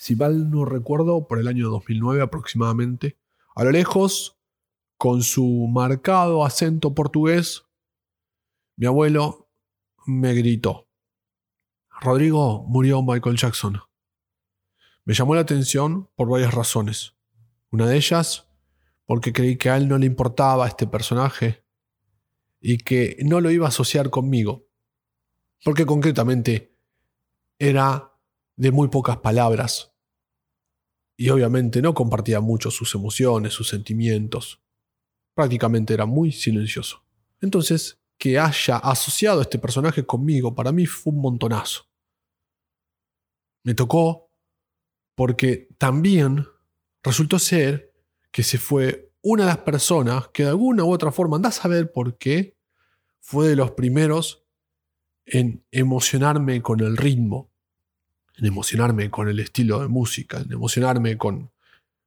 si mal no recuerdo, por el año 2009 aproximadamente. A lo lejos, con su marcado acento portugués, mi abuelo me gritó, Rodrigo murió Michael Jackson. Me llamó la atención por varias razones. Una de ellas, porque creí que a él no le importaba este personaje y que no lo iba a asociar conmigo. Porque concretamente era de muy pocas palabras y obviamente no compartía mucho sus emociones, sus sentimientos. Prácticamente era muy silencioso. Entonces, que haya asociado este personaje conmigo para mí fue un montonazo. Me tocó porque también resultó ser que se fue una de las personas que de alguna u otra forma, anda a saber por qué, fue de los primeros en emocionarme con el ritmo, en emocionarme con el estilo de música, en emocionarme con,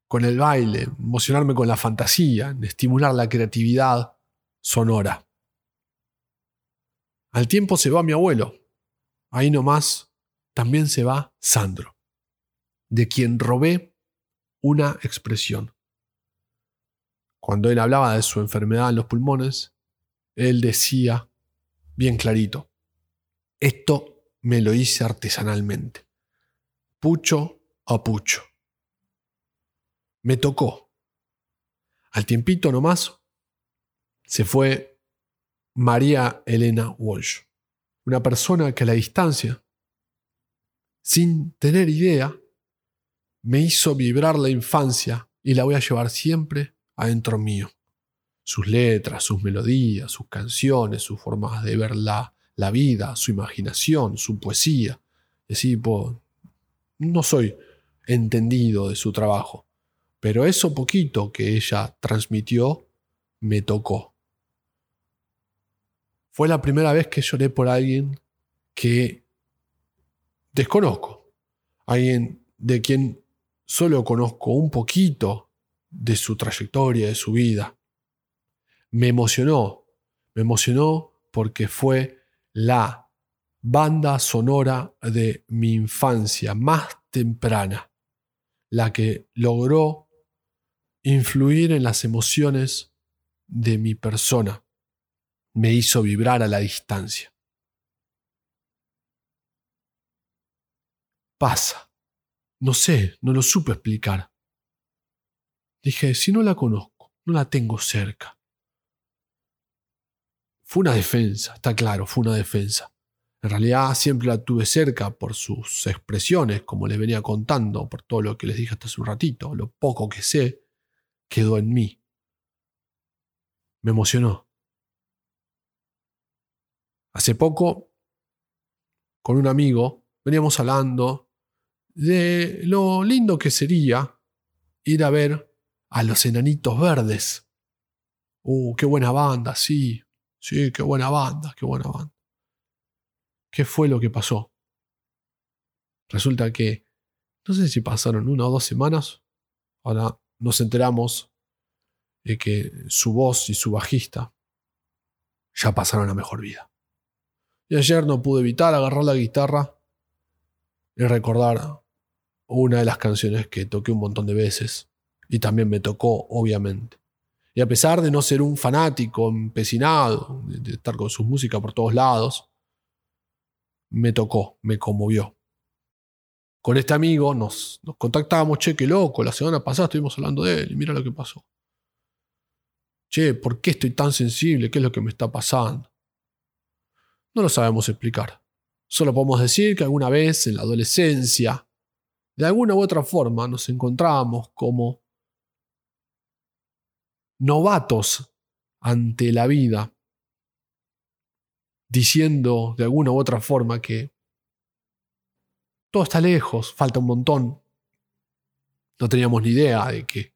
con el baile, en emocionarme con la fantasía, en estimular la creatividad sonora. Al tiempo se va mi abuelo. Ahí nomás también se va Sandro, de quien robé una expresión. Cuando él hablaba de su enfermedad en los pulmones, él decía bien clarito, esto me lo hice artesanalmente, pucho a pucho. Me tocó. Al tiempito nomás se fue María Elena Walsh, una persona que a la distancia, sin tener idea, me hizo vibrar la infancia y la voy a llevar siempre adentro mío. Sus letras, sus melodías, sus canciones, sus formas de ver la, vida, su imaginación, su poesía. Es decir, no soy entendido de su trabajo, pero eso poquito que ella transmitió me tocó fue la primera vez que lloré por alguien que desconozco. Alguien de quien solo conozco un poquito de su trayectoria, de su vida. Me emocionó, me emocionó porque fue la banda sonora de mi infancia más temprana, la que logró influir en las emociones de mi persona me hizo vibrar a la distancia. Pasa. No sé, no lo supe explicar. Dije, si no la conozco, no la tengo cerca. Fue una defensa, está claro, fue una defensa. En realidad siempre la tuve cerca por sus expresiones, como les venía contando, por todo lo que les dije hasta hace un ratito. Lo poco que sé quedó en mí. Me emocionó. Hace poco, con un amigo, veníamos hablando de lo lindo que sería ir a ver a los enanitos verdes. Uh, qué buena banda, sí, sí, qué buena banda, qué buena banda. ¿Qué fue lo que pasó? Resulta que, no sé si pasaron una o dos semanas, ahora nos enteramos de que su voz y su bajista ya pasaron a mejor vida. Y ayer no pude evitar agarrar la guitarra y recordar una de las canciones que toqué un montón de veces. Y también me tocó, obviamente. Y a pesar de no ser un fanático empecinado, de estar con su música por todos lados, me tocó, me conmovió. Con este amigo nos, nos contactamos, che, qué loco, la semana pasada estuvimos hablando de él y mira lo que pasó. Che, ¿por qué estoy tan sensible? ¿Qué es lo que me está pasando? No lo sabemos explicar. Solo podemos decir que alguna vez en la adolescencia, de alguna u otra forma, nos encontrábamos como novatos ante la vida, diciendo de alguna u otra forma que todo está lejos, falta un montón. No teníamos ni idea de que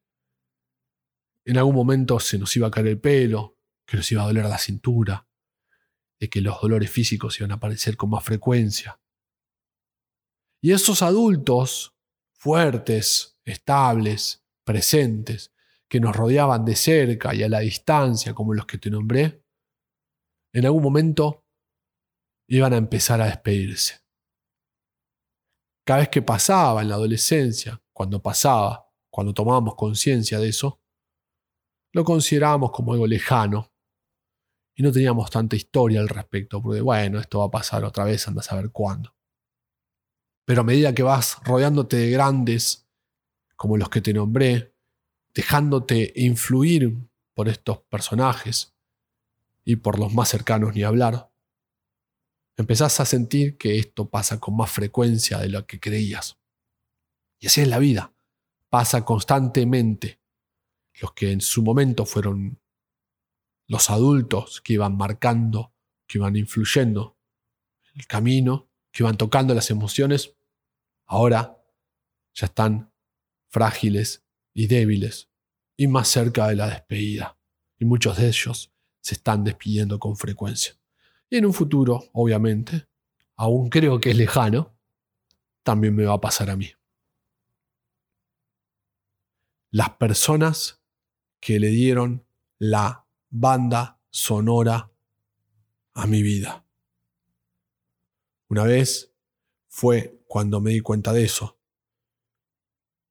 en algún momento se nos iba a caer el pelo, que nos iba a doler la cintura, de que los dolores físicos iban a aparecer con más frecuencia. Y esos adultos fuertes, estables, presentes, que nos rodeaban de cerca y a la distancia, como los que te nombré, en algún momento iban a empezar a despedirse. Cada vez que pasaba en la adolescencia, cuando pasaba, cuando tomábamos conciencia de eso, lo considerábamos como algo lejano y no teníamos tanta historia al respecto, porque bueno, esto va a pasar otra vez, anda a saber cuándo. Pero a medida que vas rodeándote de grandes, como los que te nombré, dejándote influir por estos personajes y por los más cercanos ni hablar, empezás a sentir que esto pasa con más frecuencia de lo que creías. Y así es la vida, pasa constantemente. Los que en su momento fueron los adultos que iban marcando, que iban influyendo el camino, que iban tocando las emociones, ahora ya están frágiles y débiles y más cerca de la despedida. Y muchos de ellos se están despidiendo con frecuencia. Y en un futuro, obviamente, aún creo que es lejano, también me va a pasar a mí. Las personas que le dieron la banda sonora a mi vida. Una vez fue cuando me di cuenta de eso.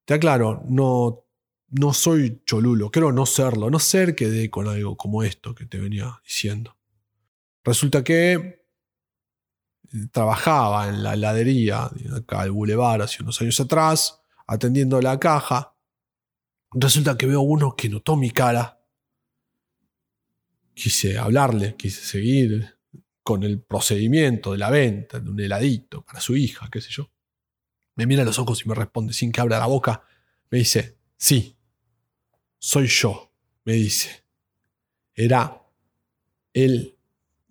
Te aclaro, no, no soy cholulo, creo no serlo, no ser que dé con algo como esto que te venía diciendo. Resulta que trabajaba en la heladería acá del Boulevard hace unos años atrás, atendiendo la caja. Resulta que veo uno que notó mi cara. Quise hablarle, quise seguir con el procedimiento de la venta de un heladito para su hija, qué sé yo. Me mira a los ojos y me responde sin que abra la boca. Me dice, sí, soy yo, me dice. Era el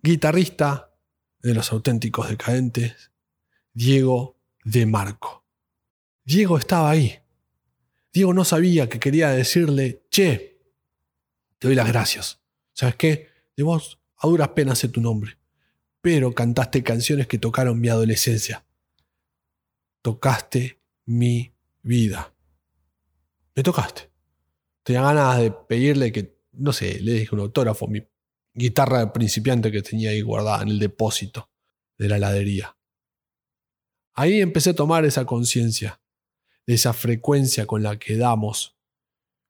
guitarrista de los auténticos decadentes, Diego de Marco. Diego estaba ahí. Diego no sabía que quería decirle, che, te doy las gracias. ¿Sabes qué? De vos a duras penas sé tu nombre pero cantaste canciones que tocaron mi adolescencia. Tocaste mi vida. Me tocaste. Tenía ganas de pedirle que, no sé, le dije un autógrafo, mi guitarra de principiante que tenía ahí guardada en el depósito de la heladería. Ahí empecé a tomar esa conciencia, de esa frecuencia con la que damos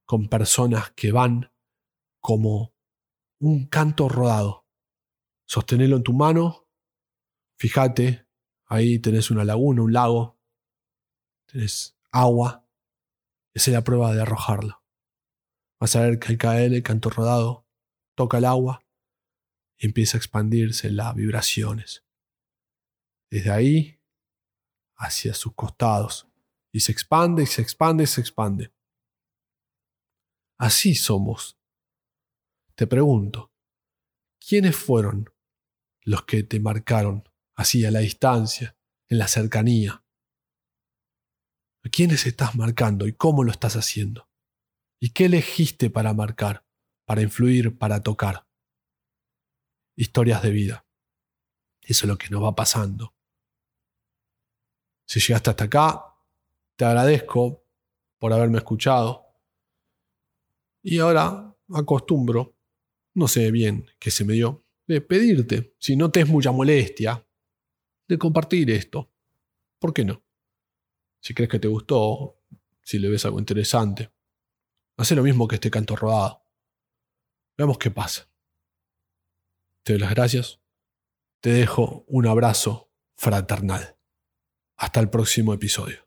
con personas que van como un canto rodado Sostenelo en tu mano. Fíjate, ahí tenés una laguna, un lago. Tenés agua. Esa es la prueba de arrojarlo. Vas a ver que al caer el canto rodado toca el agua empieza a expandirse las vibraciones. Desde ahí hacia sus costados. Y se expande, y se expande, y se expande. Así somos. Te pregunto, ¿quiénes fueron los que te marcaron, así a la distancia, en la cercanía. ¿A quiénes estás marcando y cómo lo estás haciendo? ¿Y qué elegiste para marcar, para influir, para tocar? Historias de vida. Eso es lo que nos va pasando. Si llegaste hasta acá, te agradezco por haberme escuchado. Y ahora acostumbro, no sé bien qué se me dio, de pedirte, si no te es mucha molestia, de compartir esto. ¿Por qué no? Si crees que te gustó, si le ves algo interesante, hace lo mismo que este canto rodado. Veamos qué pasa. Te doy las gracias. Te dejo un abrazo fraternal. Hasta el próximo episodio.